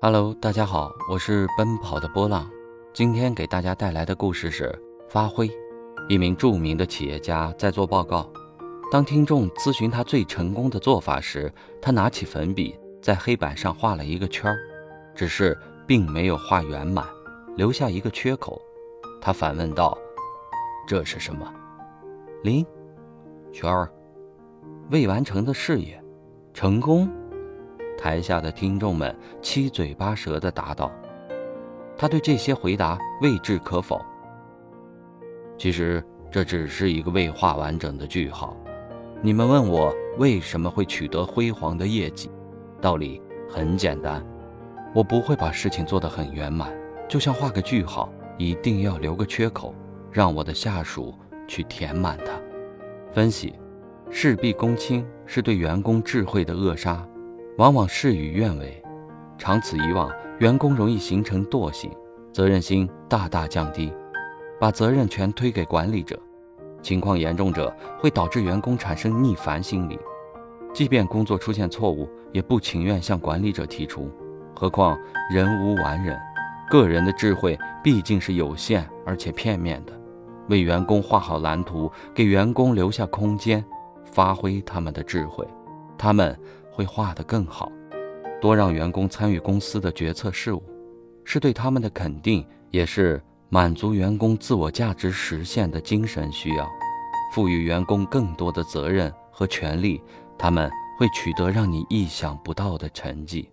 Hello，大家好，我是奔跑的波浪。今天给大家带来的故事是发挥。一名著名的企业家在做报告，当听众咨询他最成功的做法时，他拿起粉笔在黑板上画了一个圈儿，只是并没有画圆满，留下一个缺口。他反问道：“这是什么？”零圈儿，未完成的事业，成功。台下的听众们七嘴八舌地答道：“他对这些回答未置可否。其实这只是一个未画完整的句号。你们问我为什么会取得辉煌的业绩，道理很简单，我不会把事情做得很圆满，就像画个句号，一定要留个缺口，让我的下属去填满它。分析，事必躬亲是对员工智慧的扼杀。”往往事与愿违，长此以往，员工容易形成惰性，责任心大大降低，把责任全推给管理者。情况严重者会导致员工产生逆反心理，即便工作出现错误，也不情愿向管理者提出。何况人无完人，个人的智慧毕竟是有限而且片面的。为员工画好蓝图，给员工留下空间，发挥他们的智慧，他们。会画得更好，多让员工参与公司的决策事务，是对他们的肯定，也是满足员工自我价值实现的精神需要。赋予员工更多的责任和权利，他们会取得让你意想不到的成绩。